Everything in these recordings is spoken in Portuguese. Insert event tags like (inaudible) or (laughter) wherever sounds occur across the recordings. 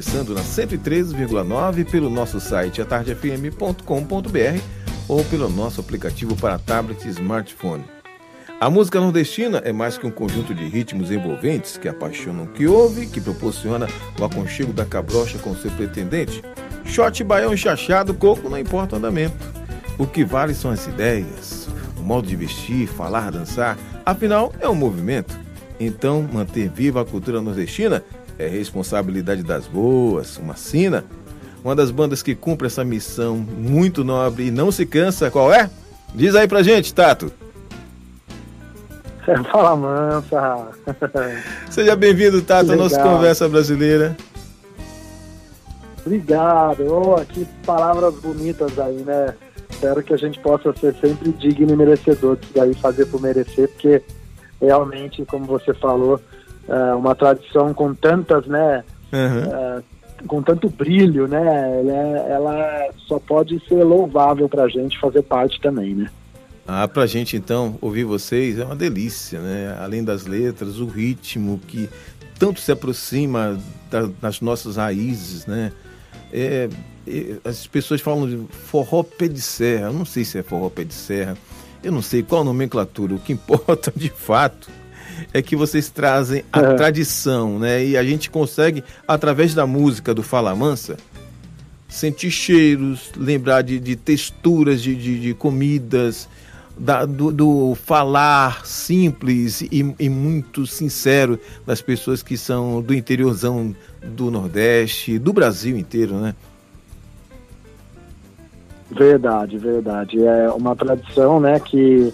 começando na 103,9 pelo nosso site atardefm.com.br ou pelo nosso aplicativo para tablet e smartphone. A música nordestina é mais que um conjunto de ritmos envolventes que apaixonam o que ouve, que proporciona o aconchego da cabrocha com seu pretendente. Shot, baião, chachado, coco, não importa o andamento. O que vale são as ideias, o modo de vestir, falar, dançar. Afinal, é um movimento. Então, manter viva a cultura nordestina é responsabilidade das boas, uma sina. Uma das bandas que cumpre essa missão muito nobre e não se cansa, qual é? Diz aí pra gente, Tato. (laughs) Fala mansa. (laughs) Seja bem-vindo, Tato, à nossa conversa brasileira. Obrigado. Oh, que palavras bonitas aí, né? Espero que a gente possa ser sempre digno e merecedor disso daí, fazer por merecer, porque realmente, como você falou, é uma tradição com tantas, né? Uhum. É, com tanto brilho, né? Ela, é, ela só pode ser louvável para a gente fazer parte também, né? Ah, pra gente então ouvir vocês é uma delícia, né? Além das letras, o ritmo que tanto se aproxima da, das nossas raízes, né? É, é, as pessoas falam de forró pé de serra, eu não sei se é forró pé de serra, eu não sei qual a nomenclatura, o que importa (laughs) de fato é que vocês trazem a é. tradição, né? E a gente consegue, através da música do Fala Mansa, sentir cheiros, lembrar de, de texturas de, de, de comidas, da, do, do, falar simples e, e, muito sincero das pessoas que são do interiorzão do Nordeste, do Brasil inteiro, né? Verdade, verdade. É uma tradição, né, que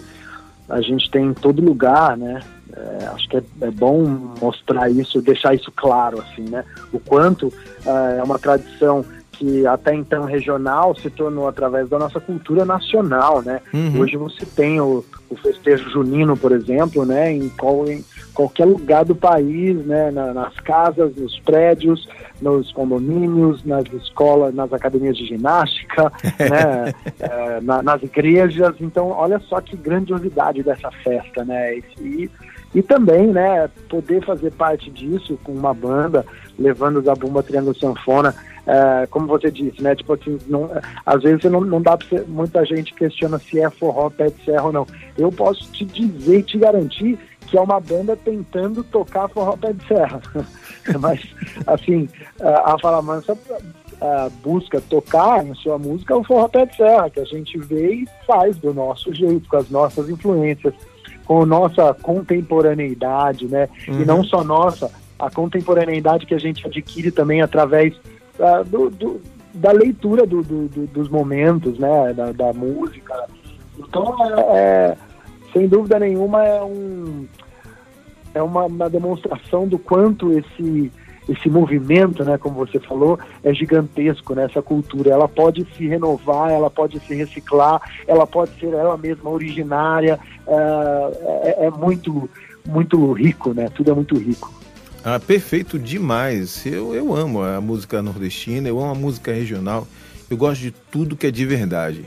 a gente tem em todo lugar, né? É, acho que é, é, bom mostrar isso, deixar isso claro, assim, né? O quanto uh, é uma tradição que até então regional se tornou através da nossa cultura nacional, né? Uhum. Hoje você tem o, o, festejo junino, por exemplo, né? Em, qual, em qualquer lugar do país, né? Na, nas casas, nos prédios, nos condomínios, nas escolas, nas academias de ginástica, (laughs) né? É, na, nas igrejas. Então, olha só que grandiosidade dessa festa, né? E, e também, né? Poder fazer parte disso com uma banda levando da Bumba Triângulo Sanfona é, como você disse, né? Tipo assim, não, às vezes não, não dá para muita gente questiona se é forró pé de serra ou não. Eu posso te dizer e te garantir que é uma banda tentando tocar forró pé de serra. (laughs) Mas, assim, a Fala Mansa busca tocar em sua música o forró pé de serra, que a gente vê e faz do nosso jeito, com as nossas influências, com nossa contemporaneidade, né? Uhum. E não só nossa, a contemporaneidade que a gente adquire também através uh, do, do, da leitura do, dos momentos, né, da, da música. Então, é, é, sem dúvida nenhuma, é, um, é uma, uma demonstração do quanto esse esse movimento, né, como você falou, é gigantesco nessa né, cultura. Ela pode se renovar, ela pode se reciclar, ela pode ser ela mesma originária. É, é, é muito, muito rico, né? Tudo é muito rico. Ah, perfeito demais. Eu, eu amo a música nordestina, eu amo a música regional. Eu gosto de tudo que é de verdade.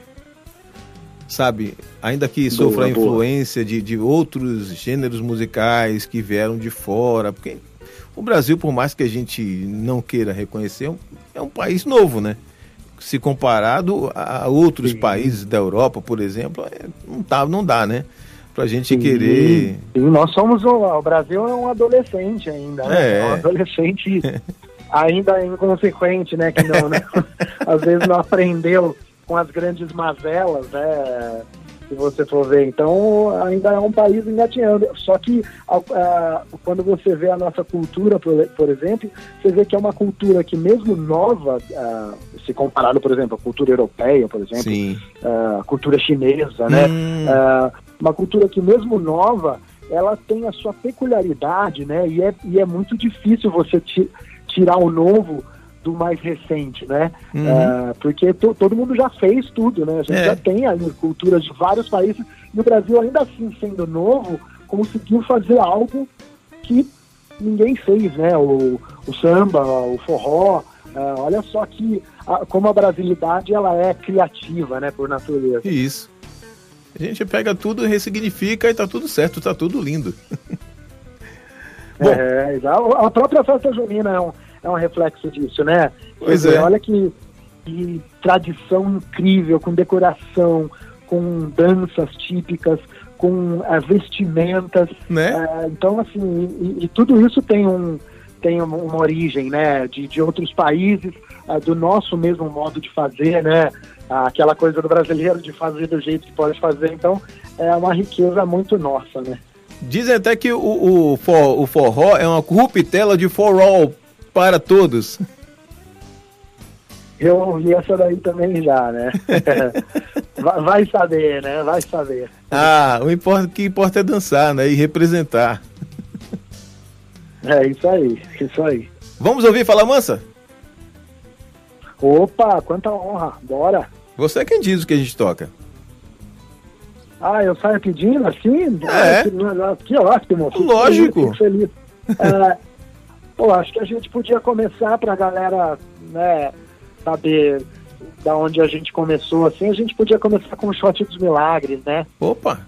Sabe, ainda que sofra a influência de, de outros gêneros musicais que vieram de fora, porque o Brasil, por mais que a gente não queira reconhecer, é um, é um país novo, né? Se comparado a outros Sim. países da Europa, por exemplo, é, não, tá, não dá, né? pra gente sim, querer. Sim, nós somos o, o Brasil é um adolescente ainda, né? É, é um adolescente (laughs) ainda inconsequente, né? Que não, né? (laughs) Às vezes não aprendeu com as grandes mazelas, né? Se você for ver. Então, ainda é um país engatinhando. Só que quando você vê a nossa cultura, por, por, exemplo, você vê que é uma cultura que, mesmo nova, se comparado, por exemplo, à cultura europeia, por exemplo, a cultura chinesa, né? Hum uma cultura que mesmo nova, ela tem a sua peculiaridade, né? E é, e é muito difícil você tirar o novo do mais recente, né? Uhum. Uh, porque todo mundo já fez tudo, né? A gente é. já tem ali culturas de vários países e o Brasil, ainda assim, sendo novo, conseguiu fazer algo que ninguém fez, né? O, o samba, o forró, uh, olha só que a, como a brasilidade ela é criativa, né? Por natureza. Isso. A gente pega tudo, ressignifica e tá tudo certo, tá tudo lindo. (laughs) Bom, é, a própria festa junina é um, é um reflexo disso, né? Pois é. Olha que, que tradição incrível, com decoração, com danças típicas, com uh, vestimentas. Né? Uh, então, assim, e, e, tudo isso tem, um, tem uma origem, né, de, de outros países, uh, do nosso mesmo modo de fazer, né, aquela coisa do brasileiro de fazer do jeito que pode fazer. Então, é uma riqueza muito nossa, né. Dizem até que o, o, o forró é uma corruptela de for all, para todos. Eu ouvi essa daí também já, né? (laughs) vai saber, né? Vai saber. Ah, o importa, que importa é dançar, né? E representar. É isso aí, isso aí. Vamos ouvir Fala Mansa? Opa, quanta honra, bora. Você é quem diz o que a gente toca. Ah, eu saio pedindo assim? É. Ah, que, que ótimo. Lógico. Feliz. é, (laughs) pô, acho que a gente podia começar pra galera, né, saber da onde a gente começou, assim, a gente podia começar com o shot dos milagres, né? Opa,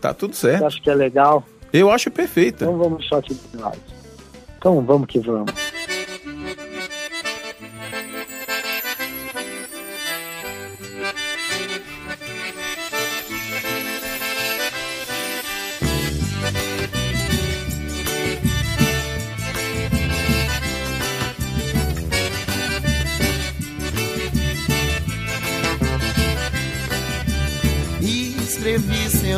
tá tudo certo. Acho que é legal. Eu acho perfeita. Então vamos shot dos milagres. Então vamos que vamos.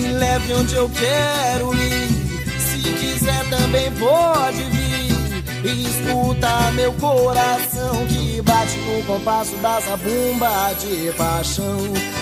Me leve onde eu quero ir. Se quiser também pode vir. E escuta meu coração que bate no compasso da zabumba de paixão.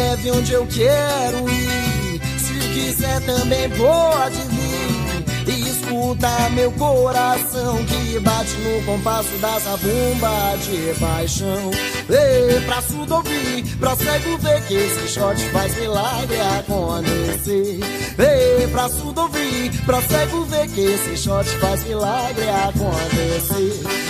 Leve onde eu quero ir. Se quiser também pode vir. E escuta meu coração que bate no compasso da zabumba de paixão. Ei, pra surdo ouvir, pra cego ver que esse shot faz milagre acontecer. Ei, pra surdo ouvir, pra cego ver que esse shot faz milagre acontecer.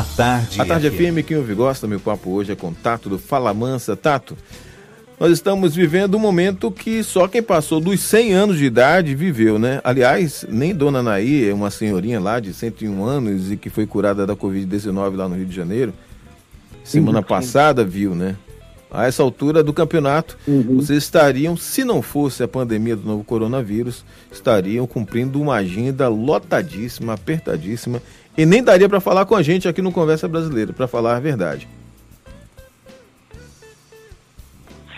A tarde. A tarde é firme, quem ouve gosta. Meu papo hoje é contato do Fala Mansa. Tato, nós estamos vivendo um momento que só quem passou dos 100 anos de idade viveu, né? Aliás, nem Dona Naí, é uma senhorinha lá de 101 anos e que foi curada da Covid-19 lá no Rio de Janeiro, semana sim. passada viu, né? A essa altura do campeonato, uhum. vocês estariam, se não fosse a pandemia do novo coronavírus, estariam cumprindo uma agenda lotadíssima, apertadíssima e nem daria para falar com a gente aqui no Conversa Brasileira, para falar a verdade.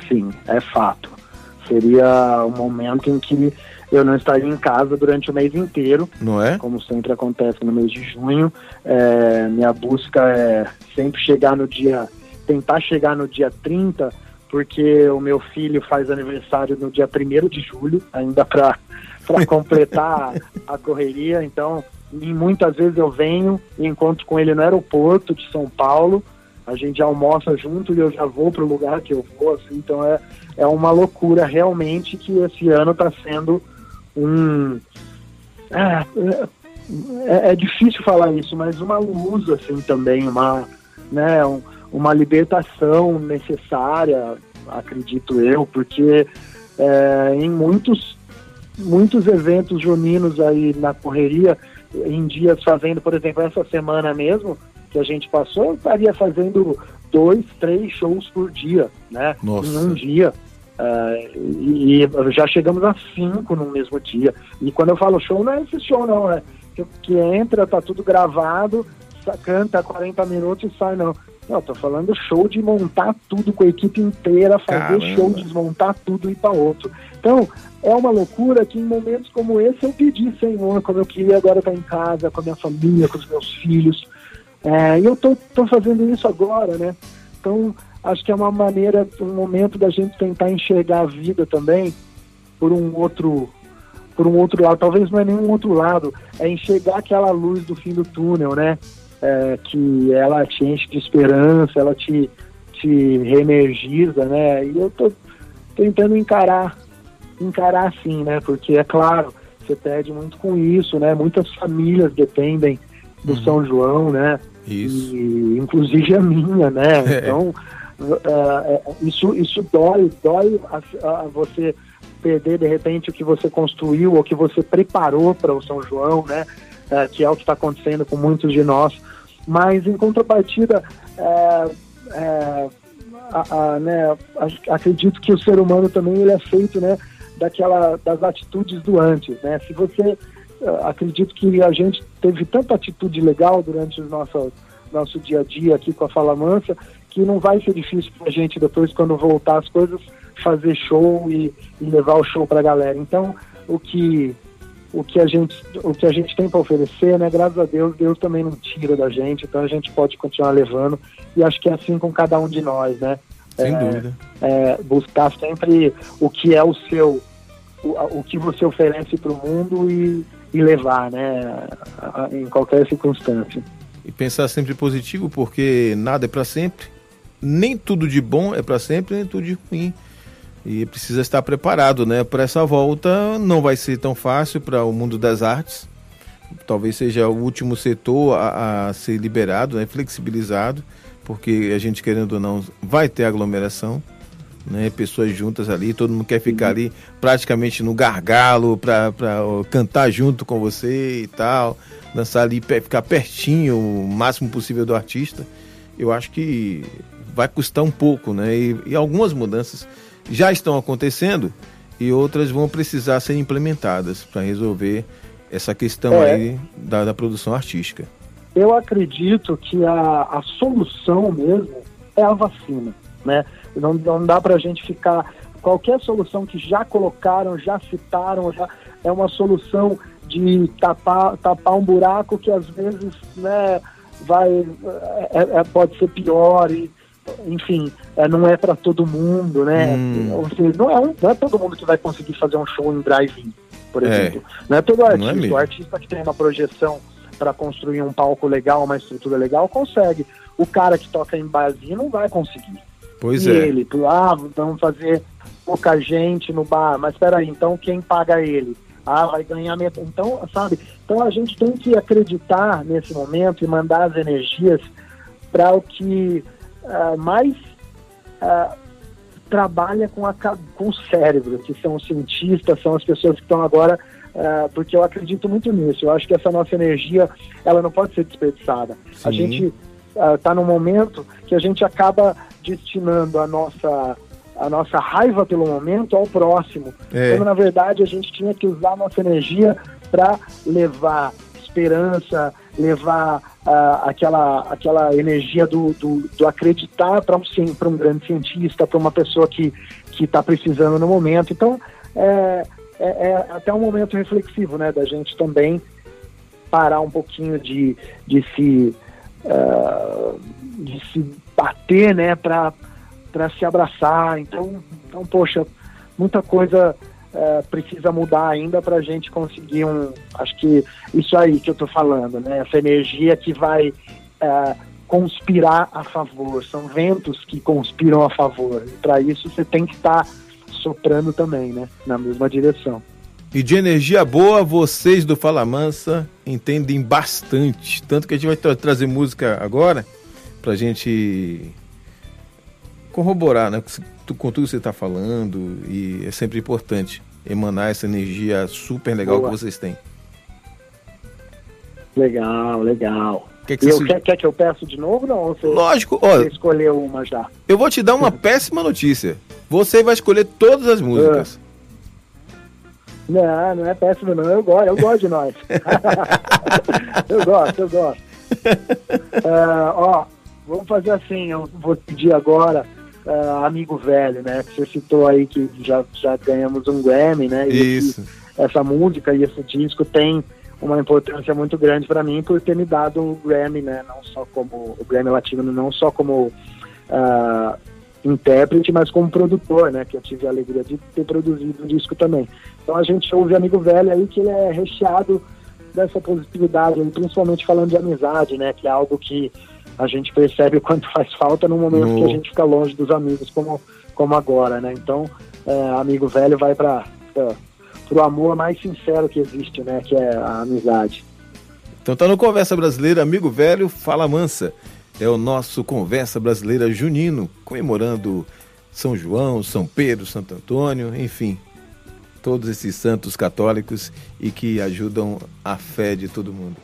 Sim, é fato. Seria um momento em que eu não estaria em casa durante o mês inteiro. Não é? Como sempre acontece no mês de junho. É, minha busca é sempre chegar no dia. tentar chegar no dia 30, porque o meu filho faz aniversário no dia 1 de julho, ainda para (laughs) completar a correria. Então, muitas vezes eu venho e encontro com ele no aeroporto de São Paulo. A gente almoça junto e eu já vou para o lugar que eu vou. Assim, então é, é uma loucura realmente que esse ano está sendo um. É, é, é, difícil falar isso, mas uma luz assim também, uma, né, um, uma libertação necessária, acredito eu, porque é, em muitos muitos eventos juninos aí na correria em dias fazendo, por exemplo, essa semana mesmo que a gente passou, eu estaria fazendo dois, três shows por dia, né? Nossa. Em um dia. Uh, e, e, já chegamos a cinco no mesmo dia. E quando eu falo show, não é esse show, não. É que, que entra, tá tudo gravado, canta 40 minutos e sai, não. Não, tô falando show de montar tudo com a equipe inteira, fazer Caramba. show, desmontar tudo e ir para outro. Então, é uma loucura que em momentos como esse eu pedi, Senhor, como eu queria agora estar em casa, com a minha família, com os meus filhos. É, e eu tô, tô fazendo isso agora, né? Então, acho que é uma maneira, um momento da gente tentar enxergar a vida também por um outro por um outro lado, talvez não é nenhum outro lado, é enxergar aquela luz do fim do túnel, né? É, que ela te enche de esperança, ela te, te reenergiza, né? E eu tô tentando encarar encarar assim, né? Porque é claro, você perde muito com isso, né? Muitas famílias dependem do uhum. São João, né? Isso. E, inclusive a minha, né? (laughs) É. Então uh, isso, isso dói, dói a, a, você perder de repente o que você construiu ou que você preparou para o São João, né? Uh, que é o que está acontecendo com muitos de nós. Mas em contrapartida, uh, a, a, né, acredito que o ser humano também ele é feito, né? daquela das atitudes do antes, né? Se você uh, acredito que a gente teve tanta atitude legal durante o nosso nosso dia a dia aqui com a Fala Mansa que não vai ser difícil para a gente depois quando voltar as coisas fazer show e, e levar o show para a galera. Então o que o que a gente o que a gente tem para oferecer, né? Graças a Deus Deus também não tira da gente, então a gente pode continuar levando e acho que é assim com cada um de nós, né? Sem é, dúvida. É, buscar sempre o que é o seu o, o que você oferece para o mundo e, e levar, né, em qualquer circunstância. E pensar sempre positivo, porque nada é para sempre, nem tudo de bom é para sempre, nem tudo de ruim. E precisa estar preparado, né? Para essa volta não vai ser tão fácil para o mundo das artes. Talvez seja o último setor a, a ser liberado, né? flexibilizado, porque a gente querendo ou não vai ter aglomeração né? Pessoas juntas ali, todo mundo quer ficar uhum. ali praticamente no gargalo para cantar junto com você e tal, dançar ali, ficar pertinho o máximo possível do artista. Eu acho que vai custar um pouco, né? E, e algumas mudanças já estão acontecendo e outras vão precisar ser implementadas para resolver essa questão é. aí da, da produção artística. Eu acredito que a, a solução mesmo é a vacina, né? Não, não dá para a gente ficar qualquer solução que já colocaram, já citaram, já é uma solução de tapar, tapar um buraco que às vezes né, vai é, é, pode ser pior e enfim é, não é para todo mundo né hum. ou seja não é, um, não é todo mundo que vai conseguir fazer um show em drive-in por é. exemplo não é todo artista é o artista que tem uma projeção para construir um palco legal uma estrutura legal consegue o cara que toca em barzinho não vai conseguir pois e é ele ah vamos fazer pouca gente no bar mas espera aí então quem paga ele ah, vai ganhar metade. Então, sabe? Então a gente tem que acreditar nesse momento e mandar as energias para o que uh, mais uh, trabalha com, a, com o cérebro, que são os cientistas, são as pessoas que estão agora, uh, porque eu acredito muito nisso. Eu acho que essa nossa energia, ela não pode ser desperdiçada. Sim. A gente está num momento que a gente acaba destinando a nossa a nossa raiva pelo momento ao próximo. É. Quando na verdade a gente tinha que usar a nossa energia para levar esperança, levar uh, aquela, aquela energia do, do, do acreditar para um, um grande cientista, para uma pessoa que está precisando no momento. Então, é, é, é, até um momento reflexivo, né, da gente também parar um pouquinho de, de se uh, de se bater, né, para para se abraçar. Então, então, poxa, muita coisa é, precisa mudar ainda para a gente conseguir um. Acho que isso aí que eu estou falando, né? Essa energia que vai é, conspirar a favor. São ventos que conspiram a favor. Para isso você tem que estar tá soprando também, né? Na mesma direção. E de energia boa, vocês do Fala Mansa entendem bastante. Tanto que a gente vai tra trazer música agora pra gente corroborar né, com tudo que você está falando e é sempre importante emanar essa energia super legal Boa. que vocês têm. Legal, legal. Que que eu, se... quer, quer, que eu peço de novo não? Você, Lógico, olha. Você escolheu uma já. Eu vou te dar uma (laughs) péssima notícia. Você vai escolher todas as músicas. Não, não é péssimo não. Eu gosto, eu gosto de nós. (laughs) eu gosto, eu gosto. Uh, (laughs) ó, vamos fazer assim, eu vou pedir agora uh, amigo velho, né? Que você citou aí que já, já ganhamos um Grammy, né? E Isso. essa música e esse disco tem uma importância muito grande para mim por ter me dado o Grammy, né? Não só como o Grammy Latino, não só como uh, intérprete, mas como produtor, né? Que eu tive a alegria de ter produzido o disco também. Então a gente ouve Amigo Velho aí que ele é recheado dessa positividade, principalmente falando de amizade, né? Que é algo que a gente percebe o quanto faz falta no momento no... que a gente fica longe dos amigos, como, como agora, né? Então, é, amigo velho vai para o amor mais sincero que existe, né? Que é a amizade. Então tá no Conversa Brasileira, amigo velho, fala mansa. É o nosso Conversa Brasileira Junino, comemorando São João, São Pedro, Santo Antônio, enfim, todos esses santos católicos e que ajudam a fé de todo mundo.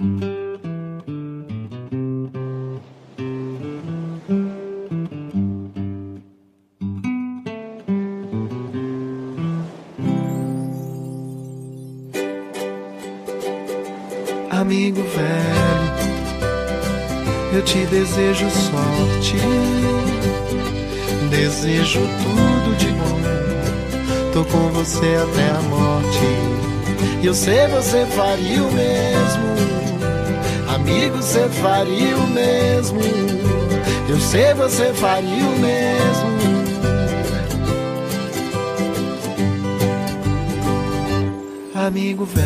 Amigo velho, eu te desejo sorte, desejo tudo de bom. Tô com você até a morte e eu sei você faria o mesmo. Amigo, você faria o mesmo. Eu sei você faria o mesmo. Amigo velho,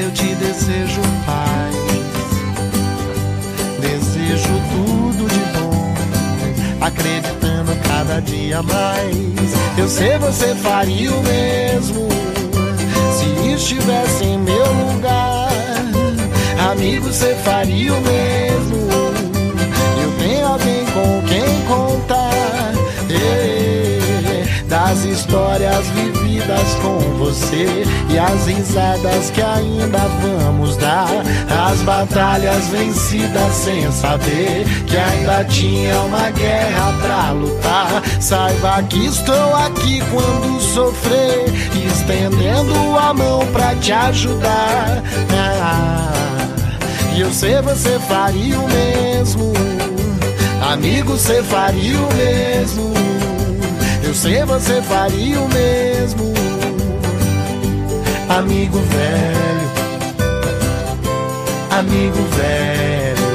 eu te desejo paz. Desejo tudo de bom, acreditando cada dia mais. Eu sei você faria o mesmo estivesse em meu lugar, amigo, você faria o mesmo. Eu tenho alguém com quem contar das histórias vividas com você e as risadas que ainda vamos dar, as batalhas vencidas sem saber que ainda tinha uma guerra pra lutar. Saiba que estou aqui quando sofrer, estendendo a mão pra te ajudar. Ah, eu sei você faria o mesmo Amigo, você faria o mesmo. Eu sei, você faria o mesmo. Amigo velho, amigo velho,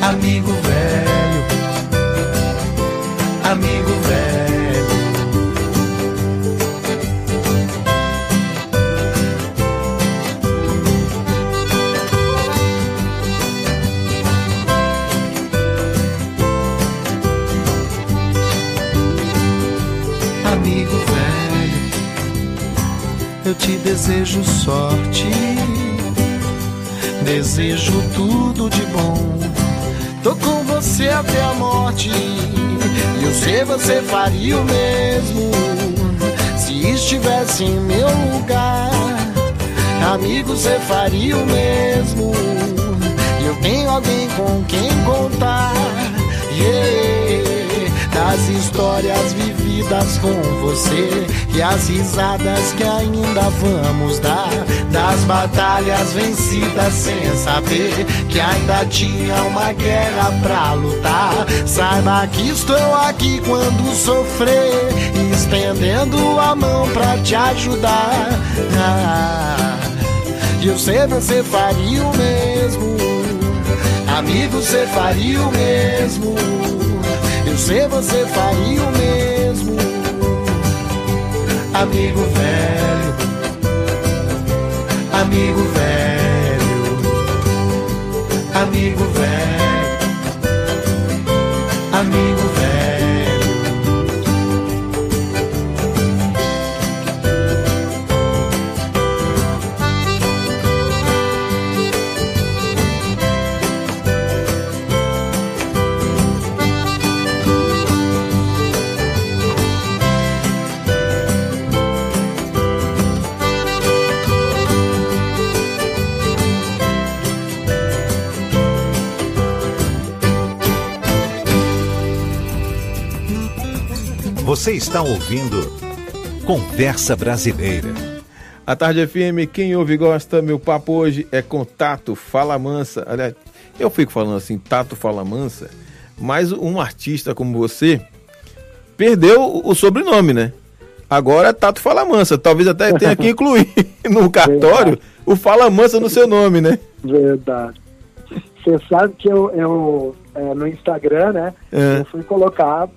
amigo velho, amigo te desejo sorte, desejo tudo de bom. Tô com você até a morte, e eu sei você faria o mesmo se estivesse em meu lugar. Amigo, você faria o mesmo. Eu tenho alguém com quem contar. Yeah das histórias vividas com você e as risadas que ainda vamos dar, das batalhas vencidas sem saber que ainda tinha uma guerra pra lutar. Saiba que estou aqui quando sofrer, estendendo a mão pra te ajudar. Ah, eu sei você faria o mesmo, amigo, você faria o mesmo. Eu sei você faria o mesmo, amigo velho, amigo velho, amigo velho, amigo velho. Você está ouvindo Conversa Brasileira. A Tarde FM, quem ouve e gosta, meu papo hoje é com Tato Fala Mansa. Aliás, eu fico falando assim, Tato Fala Mansa, mas um artista como você perdeu o sobrenome, né? Agora é Tato Fala Mansa. Talvez até tenha que incluir (laughs) no cartório o Fala Mansa no seu nome, né? Verdade. Você sabe que eu, eu é, no Instagram, né? É. Eu fui colocar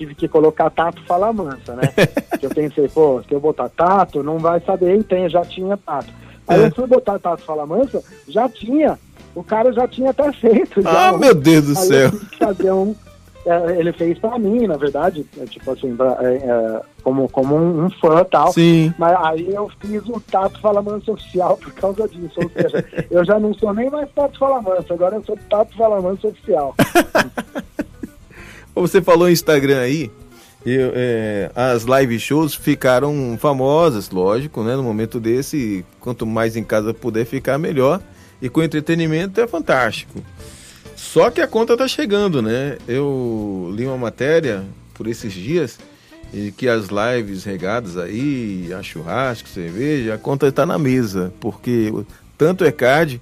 tive que colocar Tato Fala Mansa, né? (laughs) eu pensei, pô, se eu botar Tato, não vai saber, e tem, já tinha Tato. Aí é. eu fui botar Tato Fala Mansa, já tinha. O cara já tinha até feito. Já, ah, meu Deus do aí céu. fazer um, é, ele fez pra mim, na verdade, é, tipo assim, pra, é, é, como, como um, um fã tal. Sim. Mas aí eu fiz o Tato Fala Mansa oficial por causa disso. Ou seja, (laughs) eu já não sou nem mais Tato Fala Mansa, agora eu sou Tato Fala Mansa oficial. (laughs) Você falou em Instagram aí, eu, é, as live shows ficaram famosas, lógico, né? No momento desse, quanto mais em casa puder ficar, melhor. E com entretenimento é fantástico. Só que a conta tá chegando, né? Eu li uma matéria por esses dias e que as lives regadas aí, a churrasco, cerveja, a conta está na mesa, porque tanto o ECAD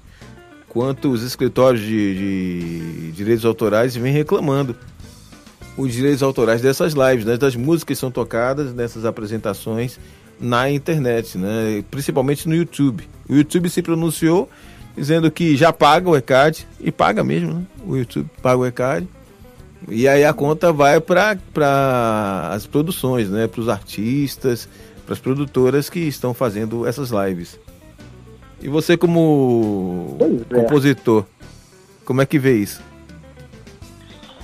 quanto os escritórios de, de direitos autorais vêm reclamando os direitos autorais dessas lives, né, das músicas que são tocadas nessas apresentações na internet, né, principalmente no YouTube. O YouTube se pronunciou dizendo que já paga o ECAD, e paga mesmo, né? o YouTube paga o ECAD, e aí a conta vai para as produções, né, para os artistas, para as produtoras que estão fazendo essas lives. E você como é. compositor, como é que vê isso?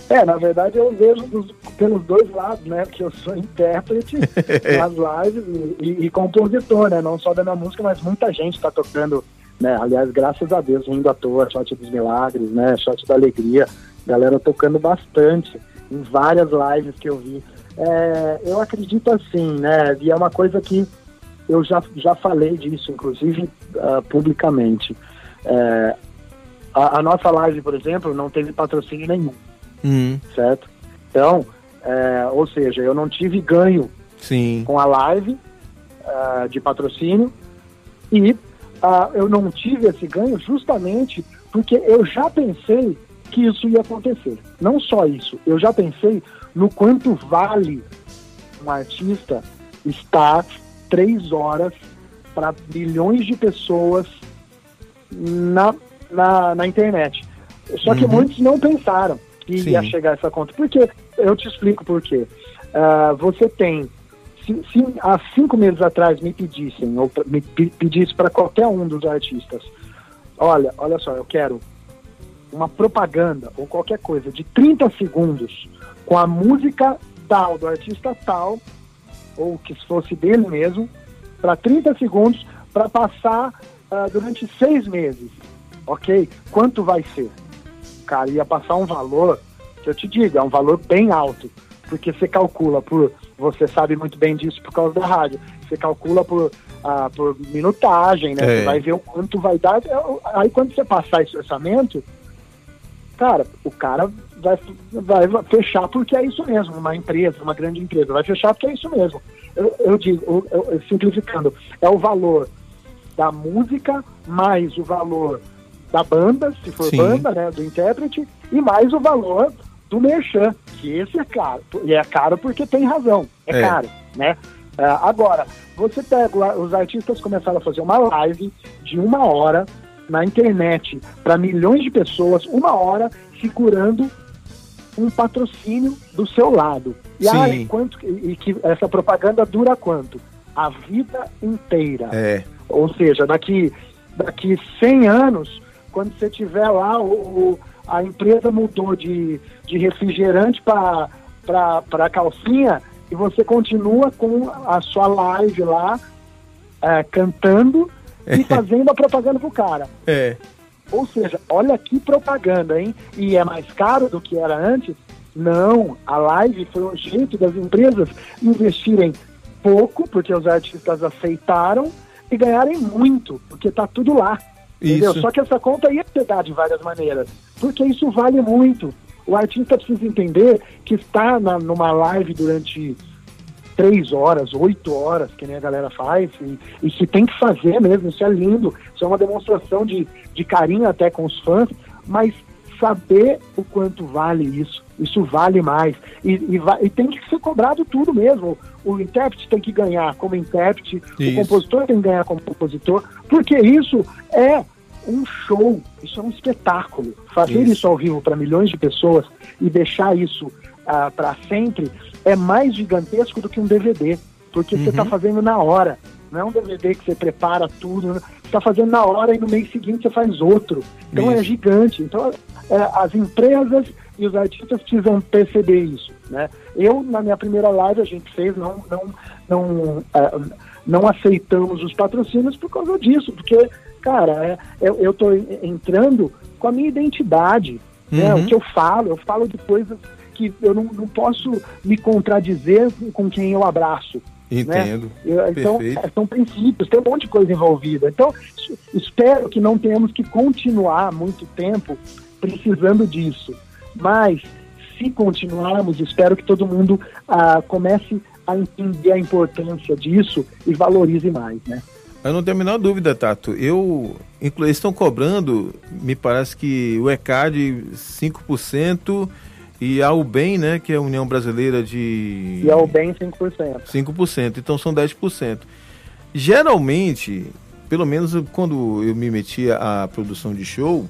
É, na verdade eu vejo dos, pelos dois lados, né? Porque eu sou intérprete (laughs) nas lives e, e, compositor, né? Não só da minha música, mas muita gente está tocando, né? Aliás, graças a Deus, vindo à toa, Shot dos Milagres, né? Shot da Alegria, galera tocando bastante em várias lives que eu vi. É, eu acredito assim, né? E é uma coisa que eu já, já falei disso, inclusive uh, publicamente. É, a, a nossa live, por exemplo, não teve patrocínio nenhum Uhum. Certo? Então, é, ou seja, eu não tive ganho Sim. com a live uh, de patrocínio e uh, eu não tive esse ganho justamente porque eu já pensei que isso ia acontecer. Não só isso, eu já pensei no quanto vale um artista estar três horas para milhões de pessoas na, na, na internet. Só que uhum. muitos não pensaram que Sim. ia chegar essa conta. Porque eu te explico por quê. Uh, você tem se, se, há cinco meses atrás me pedissem, ou me pedisse para qualquer um dos artistas, olha, olha só, eu quero uma propaganda ou qualquer coisa de 30 segundos com a música tal, do artista tal, ou que fosse dele mesmo, para 30 segundos, para passar uh, durante seis meses. Ok? Quanto vai ser? Cara, ia passar um valor, que eu te digo, é um valor bem alto, porque você calcula por você sabe muito bem disso por causa da rádio. Você calcula por, ah, por minutagem, né? É. Você vai ver o quanto vai dar. É, aí quando você passar esse orçamento, cara, o cara vai, vai fechar porque é isso mesmo, uma empresa, uma grande empresa, vai fechar porque é isso mesmo. Eu, eu digo, eu, eu, simplificando, é o valor da música mais o valor da banda, se for Sim. banda, né, do intérprete, e mais o valor do merchan, que esse é caro. E é caro porque tem razão, é, é. caro, né? É, agora, você pega, os artistas começaram a fazer uma live de uma hora na internet para milhões de pessoas, uma hora segurando um patrocínio do seu lado. E, ah, quanto, e que essa propaganda dura quanto? A vida inteira. É. Ou seja, daqui, daqui 100 anos, quando você tiver lá o, o a empresa mudou de, de refrigerante para calcinha e você continua com a sua live lá é, cantando e (laughs) fazendo a propaganda pro cara. É. Ou seja, olha que propaganda, hein? E é mais caro do que era antes? Não, a live foi um jeito das empresas investirem pouco, porque os artistas aceitaram, e ganharem muito, porque tá tudo lá. Entendeu? Só que essa conta ia ser dada de várias maneiras, porque isso vale muito. O artista precisa entender que está na, numa live durante três horas, oito horas, que nem a galera faz, e, e que tem que fazer mesmo, isso é lindo, isso é uma demonstração de, de carinho até com os fãs, mas saber o quanto vale isso, isso vale mais. E, e, e, tem que ser cobrado tudo mesmo. O intérprete tem que ganhar como intérprete, isso. o compositor tem que ganhar como compositor, porque isso é um show, isso é um espetáculo. Fazer isso, isso ao vivo para milhões de pessoas e deixar isso ah, para sempre é mais gigantesco do que um DVD, porque uhum. você está fazendo na hora. Não é um DVD que você prepara tudo, né? você está fazendo na hora e no mês seguinte você faz outro. Então é isso. é gigante. Então é, as empresas e os artistas precisam perceber isso. Né? Eu, na minha primeira live, a gente fez, não, não, não, uh, não aceitamos os patrocínios por causa disso, porque cara, é, eu, eu tô entrando com a minha identidade, uhum. né? O uhum. que eu falo, eu falo de coisas que eu não, não posso me contradizer com quem eu abraço. Né? Entendo. Né? então, é, são princípios, tem um monte de coisa envolvida. Então, espero que não tenhamos que continuar muito tempo precisando disso. Mas, se continuarmos, espero que todo mundo ah, comece a entender a importância disso e valorize mais, né? Eu não tenho a menor dúvida, Tato. Eu, eles estão cobrando, me parece que o ECAD 5% e a UBEM, né, que é a União Brasileira de... E a UBEM 5%. 5%, então são 10%. Geralmente, pelo menos quando eu me metia à produção de show,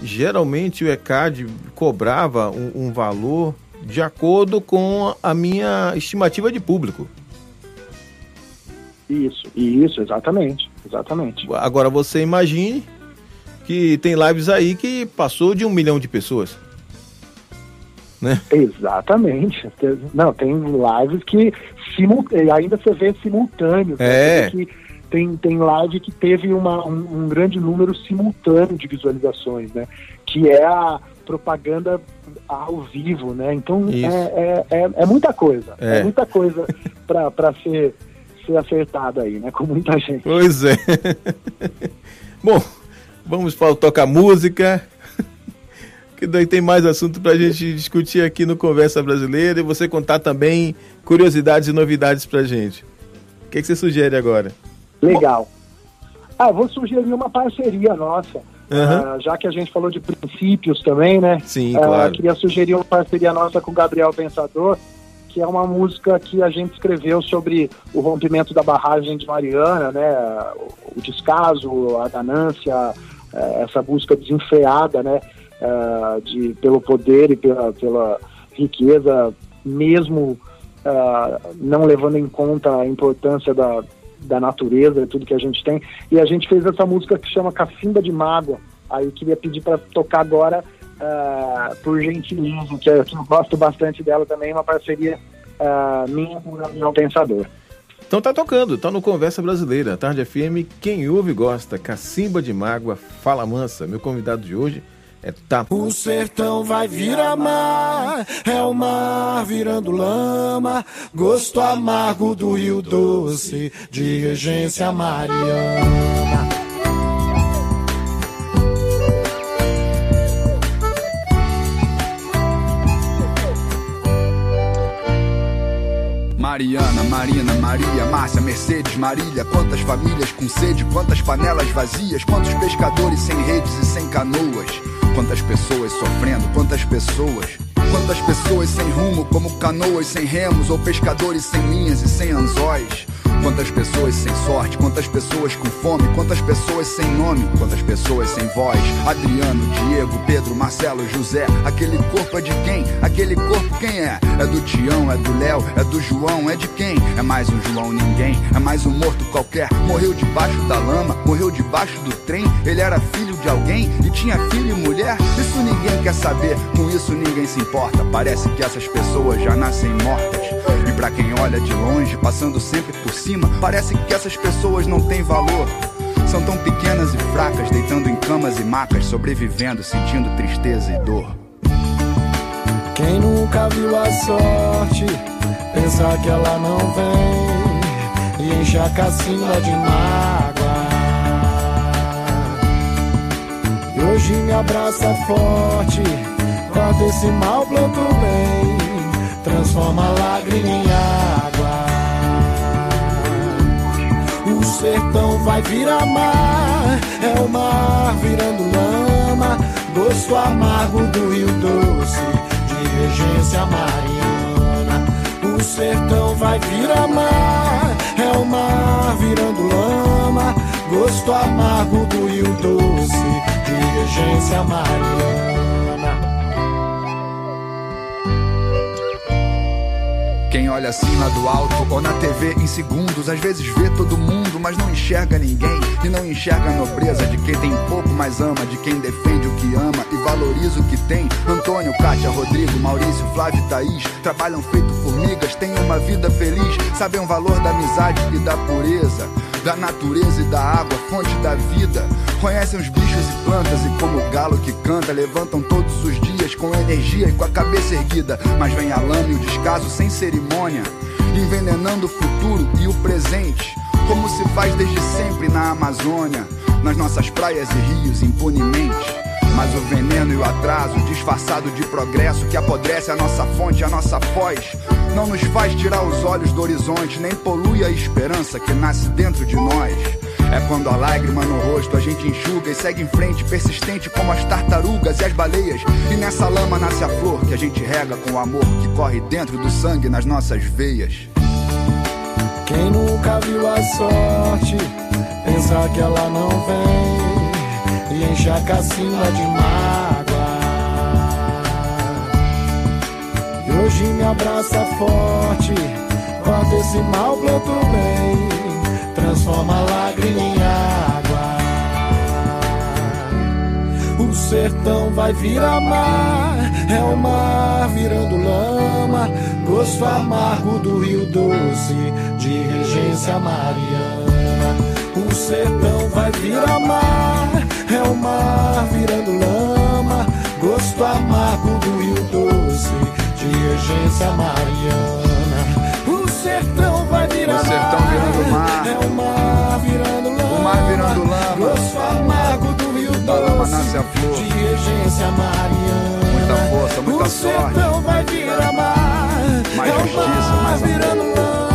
geralmente o ECAD cobrava um, um valor de acordo com a minha estimativa de público. Isso, isso, exatamente, exatamente. Agora você imagine que tem lives aí que passou de um milhão de pessoas. Né? Exatamente. Não, tem lives que ainda você vê simultâneo. É. Que tem, tem live que teve uma, um, um, grande número simultâneo de visualizações, né? Que é a propaganda ao vivo, né? Então é, é, é, é, muita coisa. É, é muita coisa para ser ser acertado aí, né? (laughs) Com muita gente. Pois é. (laughs) Bom, vamos para tocar música. (laughs) Que daí tem mais assunto para a gente discutir aqui no Conversa Brasileira e você contar também curiosidades e novidades para gente. O que, que você sugere agora? Legal. Ah, vou sugerir uma parceria nossa. Uhum. Uh, já que a gente falou de princípios também, né? Sim, claro. queria sugerir uma parceria nossa com o Gabriel Pensador, que é uma música que a gente escreveu sobre o rompimento da barragem de Mariana, né? O descaso, a ganância, essa busca desenfreada, né? De, pelo poder e pela, pela riqueza, mesmo não levando em conta a importância da, da natureza e tudo que a gente tem. E a gente fez essa música que chama Cacimba de Mágoa. Aí queria pedir para tocar agora, uh, por gentileza, que, eu, que eu gosto bastante dela também, uma parceria uh, minha com o Gabriel Pensador. Então tá tocando, tá no Conversa Brasileira, Tarde FM, quem ouve gosta, Cacimba de Mágoa, Fala Mansa. Meu convidado de hoje é tapa. O sertão vai virar mar, é o mar virando lama, gosto amargo do Rio Doce, de regência mariana. Mariana, Marina, Maria, Márcia, Mercedes, Marília. Quantas famílias com sede, quantas panelas vazias, quantos pescadores sem redes e sem canoas. Quantas pessoas sofrendo, quantas pessoas. Quantas pessoas sem rumo, como canoas sem remos, ou pescadores sem linhas e sem anzóis. Quantas pessoas sem sorte, quantas pessoas com fome, quantas pessoas sem nome, quantas pessoas sem voz. Adriano, Diego, Pedro, Marcelo, José. Aquele corpo é de quem? Aquele corpo quem é? É do Tião, é do Léo, é do João, é de quem? É mais um João ninguém, é mais um morto qualquer. Morreu debaixo da lama, morreu debaixo do trem. Ele era filho de alguém e tinha filho e mulher. Isso ninguém quer saber, com isso ninguém se importa. Parece que essas pessoas já nascem mortas. E pra quem olha de longe, passando sempre por cima, parece que essas pessoas não têm valor. São tão pequenas e fracas, deitando em camas e macas, sobrevivendo, sentindo tristeza e dor. Quem nunca viu a sorte, pensar que ela não vem e enche a cacina de mágoa. E hoje me abraça forte, corta esse mal, planta o bem transforma a lágrima em água. O sertão vai virar mar, é o mar virando lama, gosto amargo do rio doce, de regência mariana. O sertão vai virar mar, é o mar virando lama, gosto amargo do rio doce, de regência mariana. Quem olha assim lá do alto ou na TV em segundos, às vezes vê todo mundo, mas não enxerga ninguém. E não enxerga a nobreza de quem tem pouco, mas ama, de quem defende o que ama e valoriza o que tem. Antônio, Kátia, Rodrigo, Maurício, Flávio e Thaís trabalham feito formigas, têm uma vida feliz, sabem o valor da amizade e da pureza. Da natureza e da água, fonte da vida. Conhecem os bichos e plantas e como o galo que canta, levantam todos os dias com energia e com a cabeça erguida. Mas vem a lama e o descaso sem cerimônia, envenenando o futuro e o presente, como se faz desde sempre na Amazônia, nas nossas praias e rios impunemente. Mas o veneno e o atraso, disfarçado de progresso, que apodrece a nossa fonte, a nossa voz, não nos faz tirar os olhos do horizonte, nem polui a esperança que nasce dentro de nós. É quando a lágrima no rosto a gente enxuga e segue em frente, persistente como as tartarugas e as baleias. E nessa lama nasce a flor que a gente rega com o amor que corre dentro do sangue nas nossas veias. Quem nunca viu a sorte, pensar que ela não vem e enche a cacina de mágoa. Hoje me abraça forte, corta esse mal, o bem, transforma a lágrima em água. O sertão vai virar mar, é o mar virando lama, gosto amargo do rio doce, de regência mariana. O sertão vai virar mar, é o mar virando lama, gosto amargo do rio doce, regência mariana. O sertão vai virar O sertão virando mar. é o mar virando lama, O mar virando lama. gosto amargo do rio Da lama doce, nasce a flor. de regência mariana. Muita força, muita o sorte. sertão vai virar mar, Mais é o justiça, mar mais amor.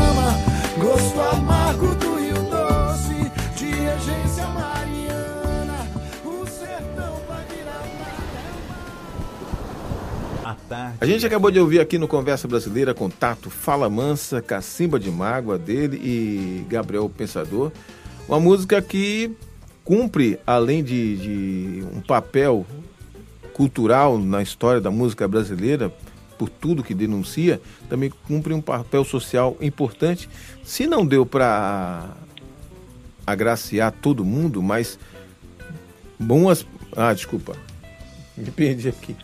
A gente acabou de ouvir aqui no Conversa Brasileira contato Fala Mansa, Cacimba de Mágoa dele e Gabriel Pensador. Uma música que cumpre, além de, de um papel cultural na história da música brasileira, por tudo que denuncia, também cumpre um papel social importante. Se não deu para agraciar todo mundo, mas boas. Ah, desculpa. Me perdi aqui.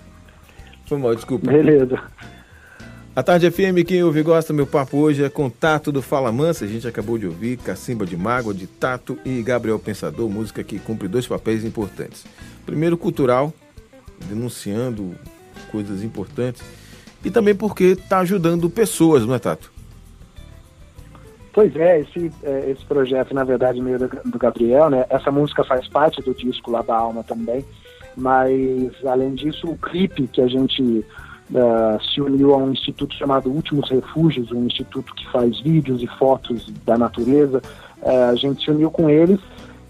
Foi mal, desculpa. Beleza. A Tarde FM, quem ouve gosta, meu papo hoje é contato do Fala Mansa. A gente acabou de ouvir Cacimba de Mágoa, de Tato e Gabriel Pensador, música que cumpre dois papéis importantes. Primeiro, cultural, denunciando coisas importantes, e também porque está ajudando pessoas, não é, Tato? Pois é, esse, é, esse projeto, na verdade, meio do, do Gabriel, né? Essa música faz parte do disco lá da Alma também mas além disso o clipe que a gente uh, se uniu a um instituto chamado Últimos Refúgios, um instituto que faz vídeos e fotos da natureza, uh, a gente se uniu com eles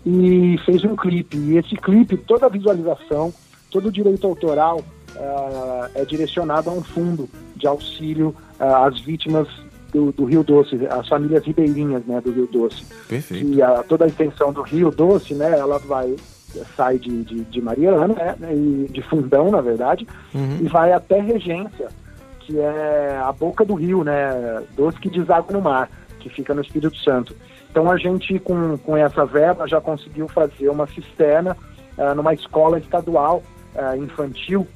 e fez um clipe. E esse clipe, toda a visualização, todo o direito autoral uh, é direcionado a um fundo de auxílio às vítimas do, do, Rio Doce, as famílias ribeirinhas né, do Rio Doce. Perfeito. E a, toda a extensão do Rio Doce, né, ela vai sai de, de, de Mariana, né, e de Fundão, na verdade, uhum. e vai até Regência, que é a boca do rio, né, doce que deságua no mar, que fica no Espírito Santo. Então a gente, com, com essa verba, já conseguiu fazer uma cisterna uh, numa escola estadual uh, infantil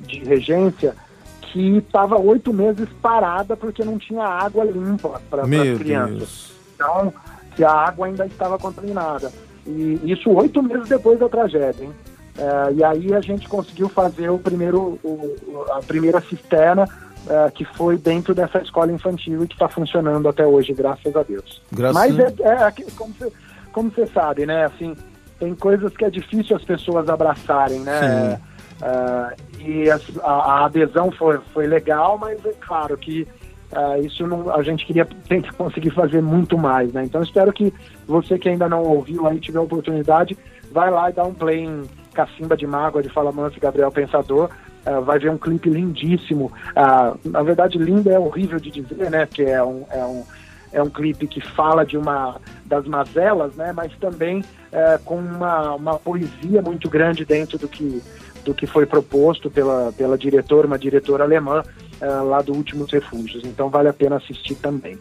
de Regência, que estava oito meses parada porque não tinha água limpa para as crianças. Então, que a água ainda estava contaminada. E isso oito meses depois da tragédia, hein? É, e aí a gente conseguiu fazer o primeiro, o, a primeira cisterna é, que foi dentro dessa escola infantil e que está funcionando até hoje, graças a Deus. Graças... Mas é, é como, você, como você sabe, né? Assim, tem coisas que é difícil as pessoas abraçarem, né? É, e a, a, adesão foi, foi legal, mas é claro que Uh, isso não, a gente queria tentar (laughs) conseguir fazer muito mais, né? Então espero que você que ainda não ouviu aí tiver oportunidade, vai lá e dá um play em Cacimba de Mágoa de Fala Manso Gabriel Pensador. Uh, vai ver um clipe lindíssimo. Uh, na verdade, lindo é horrível de dizer, né? Porque é um, é um, é um clipe que fala de uma das mazelas, né? Mas também uh, com uma, uma poesia muito grande dentro do que do que foi proposto pela, pela diretora, uma diretora alemã, uh, lá do Últimos Refúgios. Então vale a pena assistir também.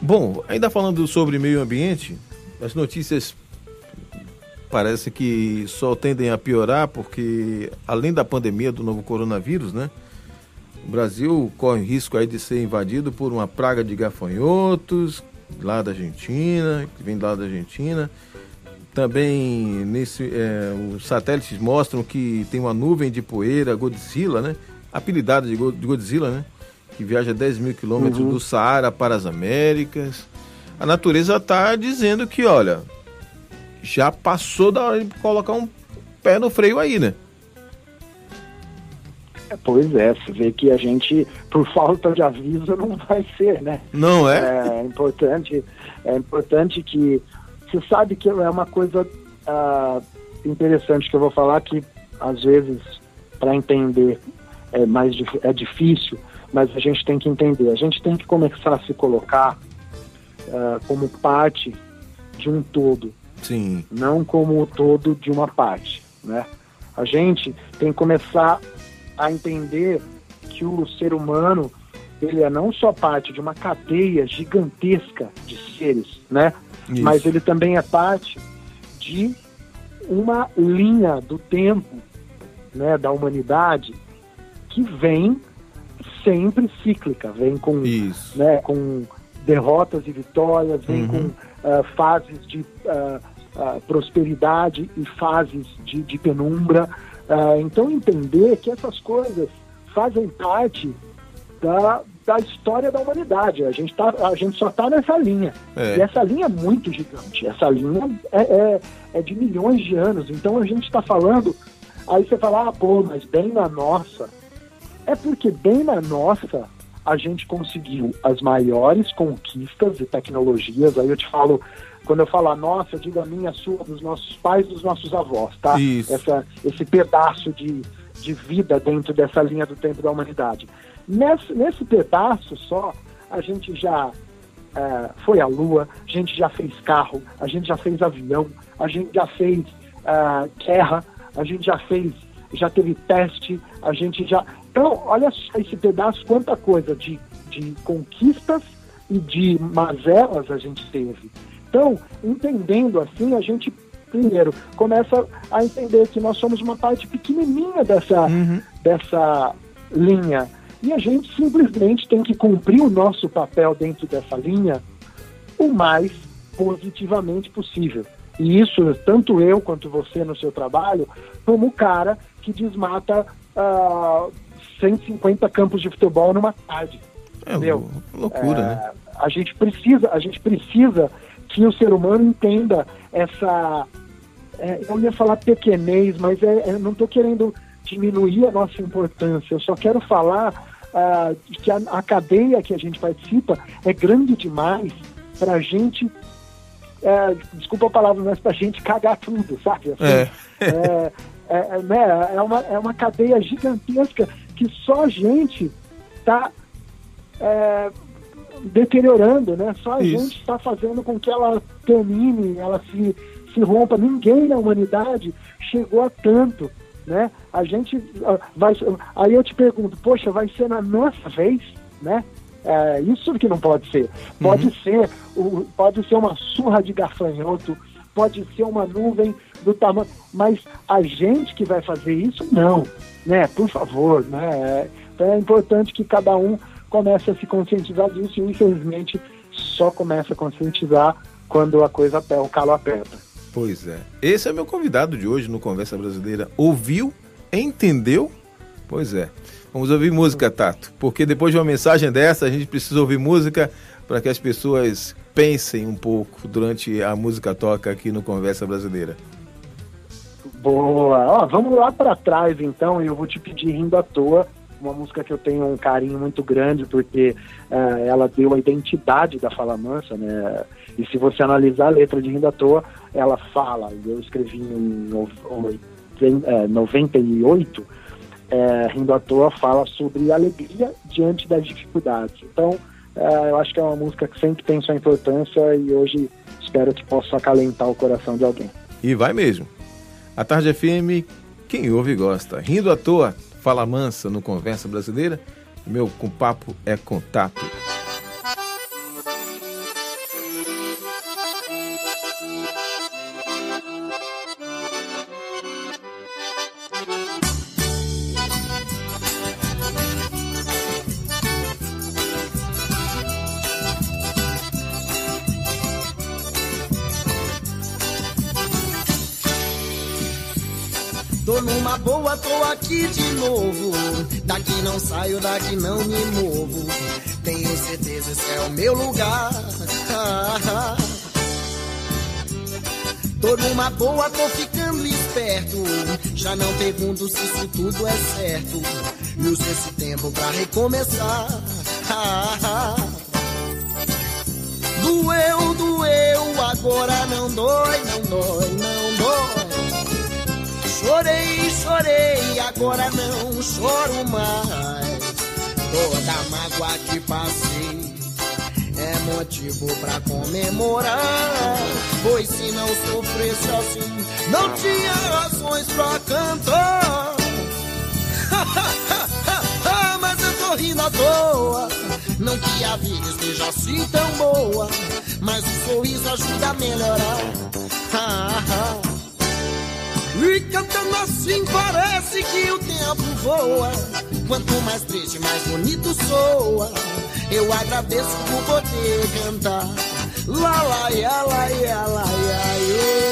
Bom, ainda falando sobre meio ambiente, as notícias parece que só tendem a piorar porque além da pandemia do novo coronavírus, né? O Brasil corre risco aí de ser invadido por uma praga de gafanhotos lá da Argentina, que vem lá da Argentina. Também nesse, é, os satélites mostram que tem uma nuvem de poeira, Godzilla, né? Apelidada de Godzilla, né? Que viaja 10 mil quilômetros uhum. do Saara para as Américas. A natureza está dizendo que, olha, já passou da hora de colocar um pé no freio aí, né? É, pois é, você vê que a gente, por falta de aviso, não vai ser, né? Não é? É importante, é importante que. Você sabe que é uma coisa uh, interessante que eu vou falar que, às vezes, para entender é mais é difícil, mas a gente tem que entender, a gente tem que começar a se colocar uh, como parte de um todo, Sim. não como o todo de uma parte, né? A gente tem que começar a entender que o ser humano ele é não só parte de uma cadeia gigantesca de seres, né? Isso. Mas ele também é parte de uma linha do tempo, né, da humanidade que vem sempre cíclica, vem com, Isso. né, com derrotas e vitórias, vem uhum. com uh, fases de uh, uh, prosperidade e fases de, de penumbra. então entender que essas coisas fazem parte da, da história da humanidade. A gente, tá, a gente só está nessa linha. É. E essa linha é muito gigante. Essa linha é, é, é de milhões de anos. Então a gente está falando. Aí você fala, ah, pô, mas bem na nossa, é porque bem na nossa a gente conseguiu as maiores conquistas de tecnologias. Aí eu te falo, quando eu falo a nossa, eu digo a minha, a sua, dos nossos pais, dos nossos avós, tá? Isso. Essa, esse pedaço de, de vida dentro dessa linha do tempo da humanidade. Nesse, nesse pedaço só, a gente já é, foi à Lua, a gente já fez carro, a gente já fez avião, a gente já fez é, guerra, a gente já fez, já teve teste, a gente já. Então, olha só esse pedaço, quanta coisa de, de conquistas e de mazelas a gente teve. Então, entendendo assim, a gente primeiro começa a entender que nós somos uma parte pequenininha dessa, uhum. dessa linha e a gente simplesmente tem que cumprir o nosso papel dentro dessa linha o mais positivamente possível. E isso, tanto eu quanto você no seu trabalho, como o cara que desmata uh, 150 campos de futebol numa tarde. É entendeu? loucura, é, né? A gente precisa, a gente precisa que o ser humano entenda essa. É, eu ia falar pequenez, mas é, é não estou querendo diminuir a nossa importância. Eu só quero falar uh, que a, a, cadeia que a gente participa é grande demais para a gente, uh, desculpa a palavra, mas para a gente cagar tudo, sabe? Assim, é. é, é, é, né, é, uma, é uma cadeia gigantesca que só a gente está é, deteriorando, né? Só a Isso. gente está fazendo com que ela termine, ela se, se rompa. Ninguém na humanidade chegou a tanto né? A gente ah, vai, aí eu te pergunto, poxa, vai ser na nossa vez, né? É, isso que não pode ser. Pode uhum. ser, o, pode ser uma surra de gafanhoto, pode ser uma nuvem do tamanho, mas a gente que vai fazer isso, não, né? Por favor, né? Então é importante que cada um comece a se conscientizar disso e infelizmente só começa a conscientizar quando a coisa o calo aperta. Pois é. Esse é meu convidado de hoje no Conversa Brasileira. Ouviu? Entendeu? Pois é. Vamos ouvir música, Tato, porque depois de uma mensagem dessa, a gente precisa ouvir música para que as pessoas pensem um pouco durante a música toca aqui no Conversa Brasileira. Boa. Ó, vamos lá para trás então, e eu vou te pedir rindo à toa uma música que eu tenho um carinho muito grande porque uh, ela deu a identidade da Fala Mansa, né? E se você analisar a letra de Rindo à Toa, ela fala, eu escrevi em 98, é, é, Rindo à Toa fala sobre alegria diante das dificuldades. Então, é, eu acho que é uma música que sempre tem sua importância e hoje espero que possa acalentar o coração de alguém. E vai mesmo. A Tarde FM, quem ouve gosta. Rindo à Toa, fala mansa no Conversa Brasileira. Meu com papo é contato. Tô ficando esperto. Já não pergunto se isso tudo é certo. E uso esse tempo pra recomeçar. Doeu, doeu, agora não dói, não dói, não dói. Chorei, chorei, agora não choro mais. Toda mágoa que passei é motivo pra comemorar. Pois se não sofresse assim, não tinha razões pra cantar. (laughs) Mas eu tô rindo toa. Não que a vida esteja assim tão boa, mas o sorriso ajuda a melhorar. (laughs) E cantando assim parece que o tempo voa. Quanto mais triste, mais bonito soa. Eu agradeço por poder cantar. Lá, lá, ia, lá, ia, lá, ia, ia.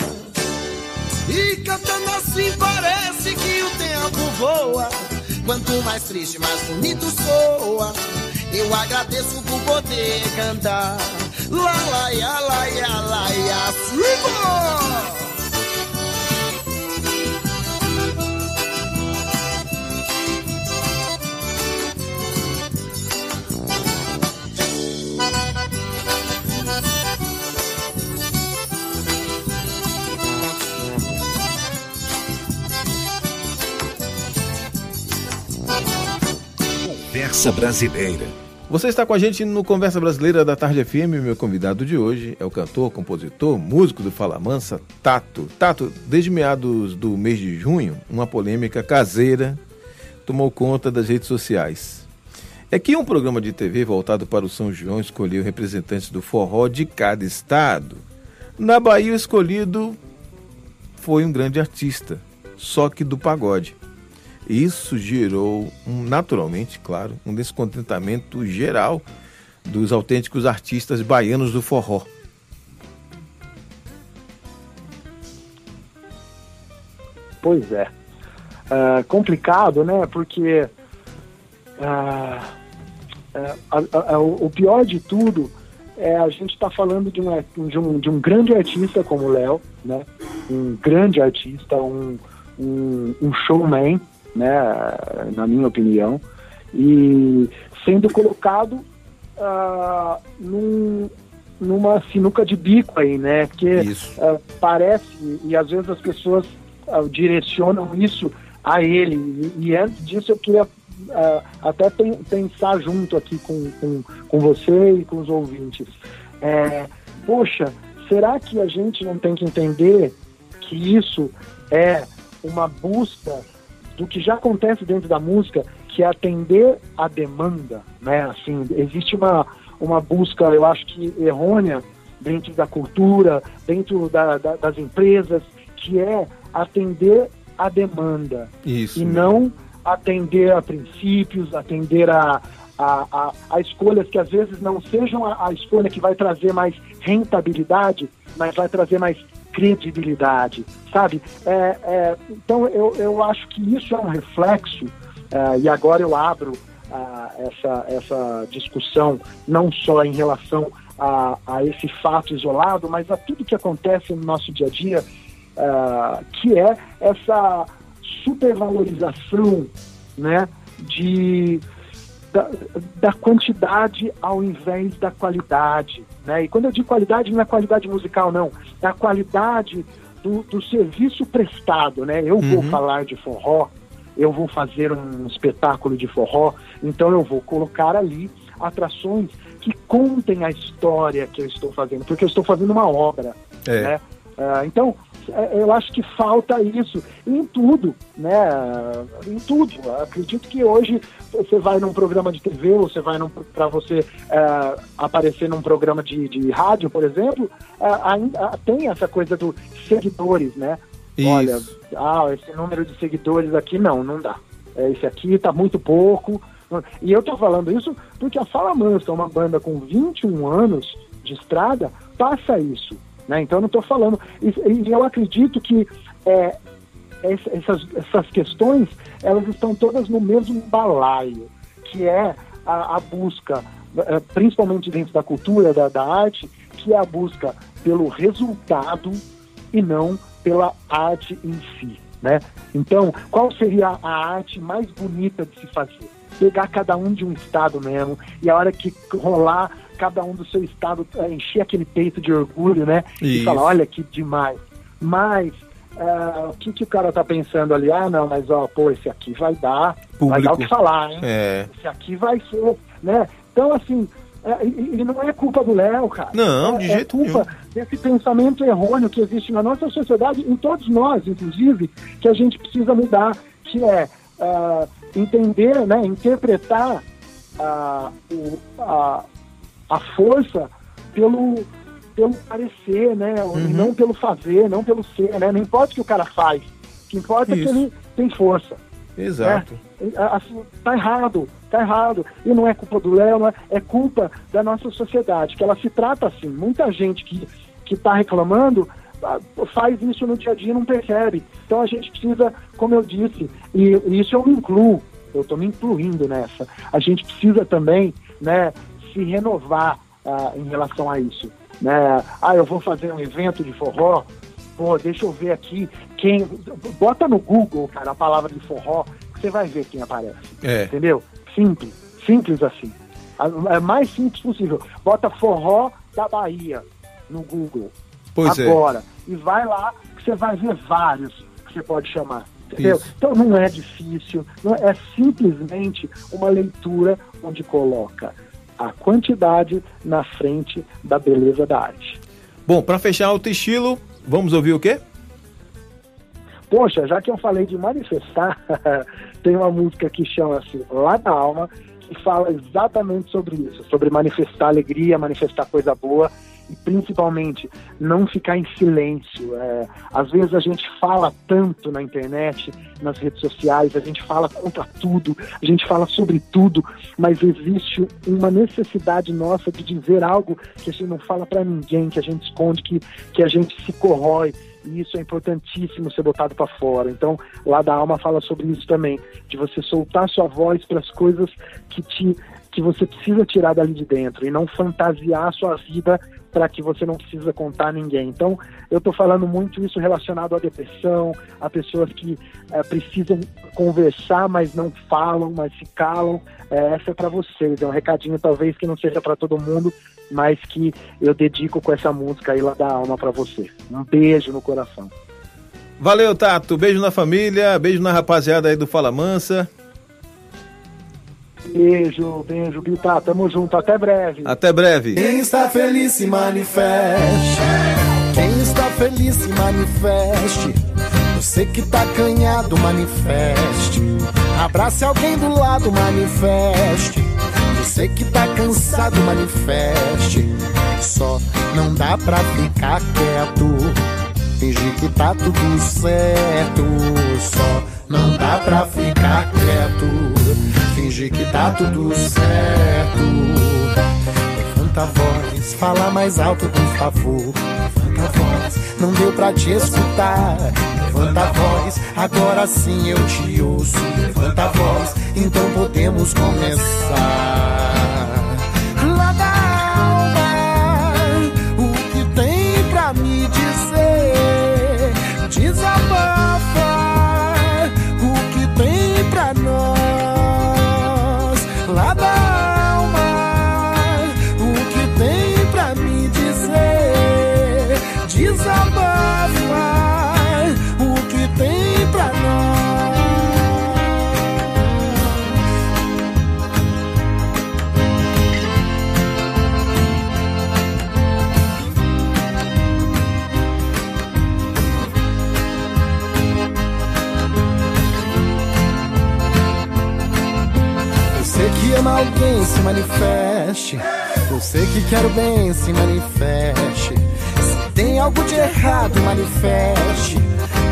E cantando assim parece que o tempo voa. Quanto mais triste, mais bonito soa. Eu agradeço por poder cantar. Lá, lá, ya, lá, ya, lá, ya, Conversa Brasileira. Você está com a gente no Conversa Brasileira da Tarde FM. Meu convidado de hoje é o cantor, compositor, músico do Fala Mansa, Tato. Tato, desde meados do mês de junho, uma polêmica caseira tomou conta das redes sociais. É que um programa de TV voltado para o São João escolheu representantes do forró de cada estado. Na Bahia, o escolhido foi um grande artista, só que do pagode. Isso gerou, um, naturalmente, claro, um descontentamento geral dos autênticos artistas baianos do forró. Pois é. Uh, complicado, né? Porque uh, uh, o pior de tudo é a gente está falando de um, de, um, de um grande artista como o Léo, né? Um grande artista, um, um, um showman, né, na minha opinião, e sendo colocado uh, num, numa sinuca de bico aí, né? Porque uh, parece, e às vezes as pessoas uh, direcionam isso a ele, e, e antes disso eu queria até pensar junto aqui com, com, com você e com os ouvintes. É, poxa, será que a gente não tem que entender que isso é uma busca do que já acontece dentro da música, que é atender a demanda, né? Assim, existe uma, uma busca, eu acho que errônea dentro da cultura, dentro da, da, das empresas, que é atender a demanda Isso. e não atender a princípios, atender a, a, a, a, escolhas que às vezes não sejam a, a escolha que vai trazer mais rentabilidade, mas vai trazer mais credibilidade, sabe? É, é, então eu, eu acho que isso é um reflexo, é, e agora eu abro essa, essa discussão não só em relação a, a, esse fato isolado, mas a tudo que acontece no nosso dia a dia, é, que é essa supervalorização né, de da, da, quantidade ao invés da qualidade. Né? E quando eu digo qualidade, não é qualidade musical, não. É a qualidade do, do serviço prestado. Né? Eu uhum. vou falar de forró, eu vou fazer um espetáculo de forró, então eu vou colocar ali atrações que contem a história que eu estou fazendo, porque eu estou fazendo uma obra. É. Né? Uh, então, eu acho que falta isso em tudo, né? Em tudo. Acredito que hoje você vai num programa de TV, ou você vai para você é, aparecer num programa de, de rádio, por exemplo, é, ainda tem essa coisa dos seguidores, né? Isso. Olha, ah, esse número de seguidores aqui não, não dá. É, esse aqui está muito pouco. E eu estou falando isso porque a Fala Mansa, uma banda com 21 anos de estrada, passa isso. Né? Então eu não estou falando. E, eu acredito que é, essas, essas questões elas estão todas no mesmo balaio, que é a, a busca, é, principalmente dentro da cultura, da, da arte, que é a busca pelo resultado e não pela arte em si. Né? Então, qual seria a arte mais bonita de se fazer? Pegar cada um de um estado mesmo, e a hora que rolar cada um do seu estado é, encher aquele peito de orgulho, né? E Isso. falar, olha que demais. Mas é, o que, que o cara tá pensando ali? Ah, não, mas ó, pô, esse aqui vai dar, vai dar o Público. que falar, hein? É. Esse aqui vai ser, né? Então, assim, é, e, e não é culpa do Léo, cara. Não, é, de é jeito culpa desse pensamento errôneo que existe na nossa sociedade, em todos nós, inclusive, que a gente precisa mudar, que é ah, entender, né, interpretar ah, o- a, a força pelo, pelo parecer, né? Uhum. Não pelo fazer, não pelo ser, né? Não importa o que o cara faz. O que importa é Isso. que ele tem força. Exato. né? É, Assim, tá errado, tá errado. E não é culpa do Léo, é, é culpa da nossa sociedade, que ela se trata assim. Muita gente que, que tá reclamando faz isso no dia a dia e não percebe. Então a gente precisa, como eu disse, e, e isso eu me incluo, eu estou me incluindo nessa. A gente precisa também, né, se renovar ah, em relação a isso. Né? Ah, eu vou fazer um evento de forró, pô, deixa eu ver aqui quem. Bota no Google, cara, a palavra de forró, que você vai ver quem aparece. É. Entendeu? Simples, simples assim. A- É mais simples possível. Bota forró da Bahia no Google. Pois é. agora. E vai lá que você vai ver vários que você pode chamar. Entendeu? Isso. Então não é difícil, não é, é simplesmente uma leitura onde coloca a quantidade na frente da beleza da arte. Bom, pra fechar alto estilo, vamos ouvir o quê? Poxa, já que eu falei de manifestar, (laughs) tem uma música que chama-se Lá da Alma, que fala exatamente sobre isso, sobre manifestar alegria, manifestar coisa boa e principalmente não ficar em silêncio. É, às vezes a gente fala tanto na internet, nas redes sociais, a gente fala contra tudo, a gente fala sobre tudo, mas existe uma necessidade nossa de dizer algo que a gente não fala para ninguém, que a gente esconde, que, que a gente se corrói. E isso é importantíssimo ser botado para fora. Então, lá da alma fala sobre isso também, de você soltar sua voz para as coisas que te que você precisa tirar dali de dentro e não fantasiar a sua vida para que você não precisa contar a ninguém. Então, eu estou falando muito isso relacionado à depressão, a pessoas que eh, precisam conversar, mas não falam, mas se calam. Eh, essa é para vocês. É um recadinho talvez que não seja para todo mundo, mas que eu dedico com essa música aí lá da alma para você. Um beijo no coração. Valeu, Tato. Beijo na família, beijo na rapaziada aí do Fala Mansa. Beijo, beijo, Bita. Tamo junto. Até breve. Até breve. Quem está feliz se manifeste. Quem está feliz se manifeste. Você que tá canhado, manifeste. Abrace alguém do lado, manifeste. Você que tá cansado, manifeste. Só não dá pra ficar quieto. Fingir que tá tudo certo. Só não dá pra ficar quieto. Fingir que tá tudo certo. Levanta a voz, fala mais alto, por favor. Levanta a voz, não deu pra te escutar. Levanta a voz, agora sim eu te ouço. Levanta a voz, então podemos começar. Alguém, se manifeste. Você que quer o bem, se manifeste. Se tem algo de errado, manifeste.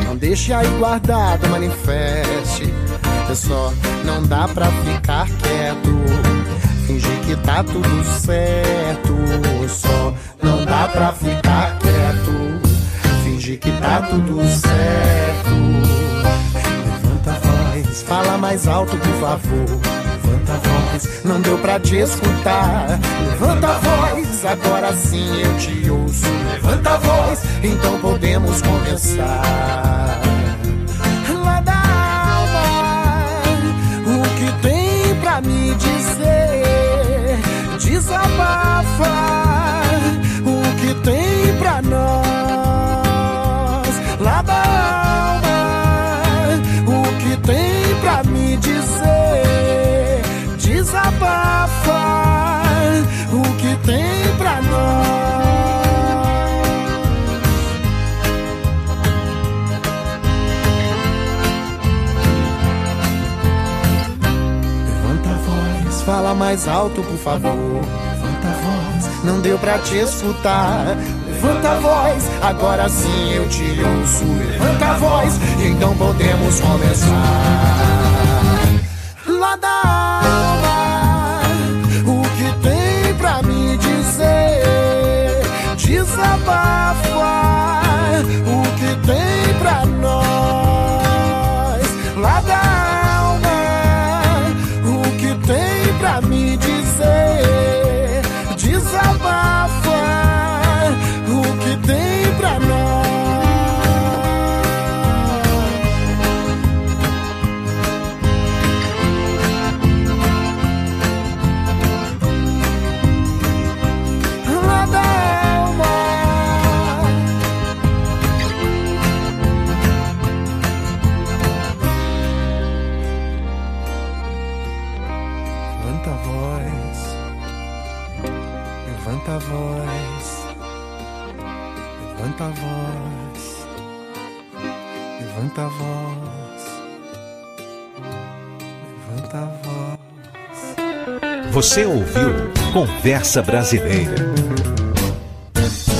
Não deixe aí guardado, manifeste. É só, não dá pra ficar quieto. Fingir que tá tudo certo. Só, não dá pra ficar quieto. Fingir que tá tudo certo. Levanta a voz, fala mais alto, por favor levanta a voz, não deu pra te escutar. Levanta a voz, agora sim eu te ouço. Levanta a voz, então podemos conversar. Lá da alma, o que tem pra me dizer? Desabafa o que tem pra nós. Lá da alma. Mais alto, por favor. Levanta a voz, não deu pra te escutar. Levanta a voz, agora sim eu te ouço. Levanta a voz, então podemos começar. Lá da levanta a voz, levanta a voz. Você ouviu Conversa Brasileira.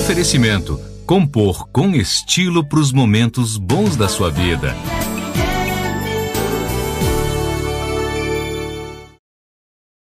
Oferecimento: compor com estilo para os momentos bons da sua vida.